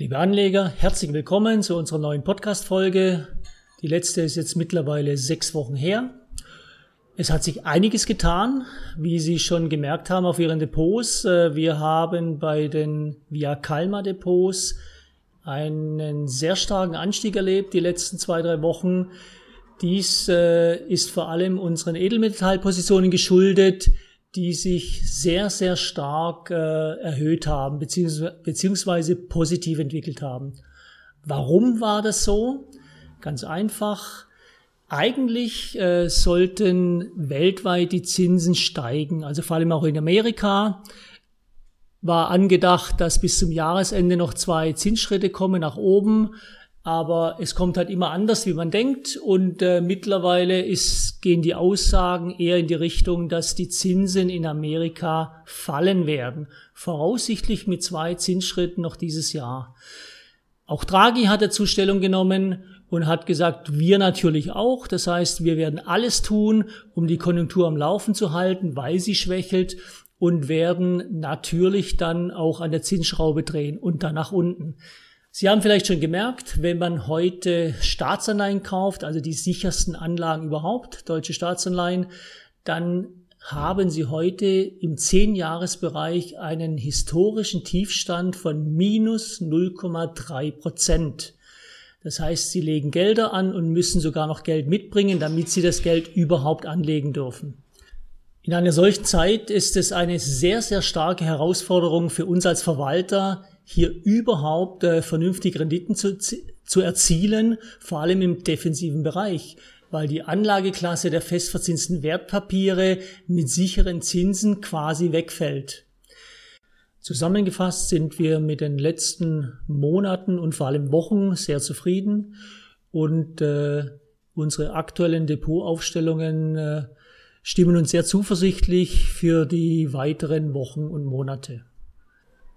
Liebe Anleger, herzlich willkommen zu unserer neuen Podcast-Folge. Die letzte ist jetzt mittlerweile sechs Wochen her. Es hat sich einiges getan, wie Sie schon gemerkt haben auf Ihren Depots. Äh, wir haben bei den Via Calma Depots einen sehr starken Anstieg erlebt die letzten zwei, drei Wochen. Dies äh, ist vor allem unseren Edelmetallpositionen geschuldet, die sich sehr, sehr stark äh, erhöht haben, beziehungsweise, beziehungsweise positiv entwickelt haben. Warum war das so? Ganz einfach. Eigentlich äh, sollten weltweit die Zinsen steigen, also vor allem auch in Amerika war angedacht, dass bis zum Jahresende noch zwei Zinsschritte kommen nach oben aber es kommt halt immer anders, wie man denkt. Und äh, mittlerweile ist, gehen die Aussagen eher in die Richtung, dass die Zinsen in Amerika fallen werden. Voraussichtlich mit zwei Zinsschritten noch dieses Jahr. Auch Draghi hat dazu Stellung genommen und hat gesagt, wir natürlich auch. Das heißt, wir werden alles tun, um die Konjunktur am Laufen zu halten, weil sie schwächelt und werden natürlich dann auch an der Zinsschraube drehen und dann nach unten. Sie haben vielleicht schon gemerkt, wenn man heute Staatsanleihen kauft, also die sichersten Anlagen überhaupt, deutsche Staatsanleihen, dann haben Sie heute im 10-Jahres-Bereich einen historischen Tiefstand von minus 0,3 Prozent. Das heißt, Sie legen Gelder an und müssen sogar noch Geld mitbringen, damit Sie das Geld überhaupt anlegen dürfen. In einer solchen Zeit ist es eine sehr, sehr starke Herausforderung für uns als Verwalter, hier überhaupt äh, vernünftige Renditen zu, zu erzielen, vor allem im defensiven Bereich, weil die Anlageklasse der festverzinsten Wertpapiere mit sicheren Zinsen quasi wegfällt. Zusammengefasst sind wir mit den letzten Monaten und vor allem Wochen sehr zufrieden und äh, unsere aktuellen Depotaufstellungen äh, stimmen uns sehr zuversichtlich für die weiteren Wochen und Monate.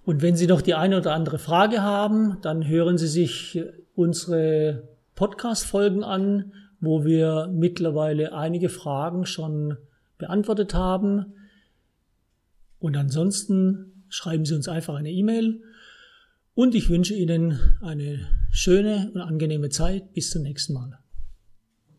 Und wenn Sie noch die eine oder andere Frage haben, dann hören Sie sich unsere Podcast-Folgen an, wo wir mittlerweile einige Fragen schon beantwortet haben. Und ansonsten schreiben Sie uns einfach eine E-Mail. Und ich wünsche Ihnen eine schöne und angenehme Zeit. Bis zum nächsten Mal.